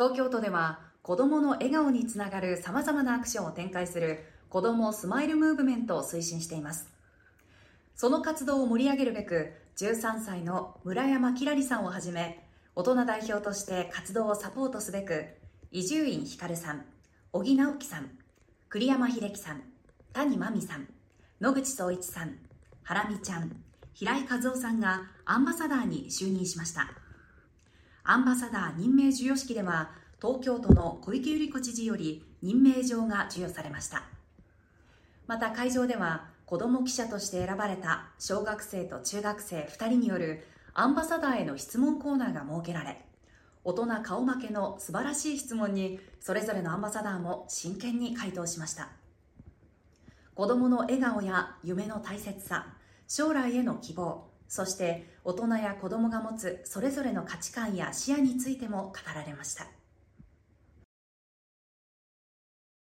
東京都では子どもの笑顔につながるさまざまなアクションを展開する子どもスマイルムーブメントを推進しています。その活動を盛り上げるべく13歳の村山きらりさんをはじめ大人代表として活動をサポートすべく伊集院光さん小木直樹さん栗山秀樹さん谷真美さん野口聡一さんハラミちゃん平井和夫さんがアンバサダーに就任しました。アンバサダー任命授与式では東京都の小池百合子知事より任命状が授与されました。また会場では子ども記者として選ばれた小学生と中学生2人によるアンバサダーへの質問コーナーが設けられ大人顔負けの素晴らしい質問にそれぞれのアンバサダーも真剣に回答しました。子どもの笑顔や夢の大切さ将来への希望そして大人や子供が持つそれぞれの価値観や視野についても語られました。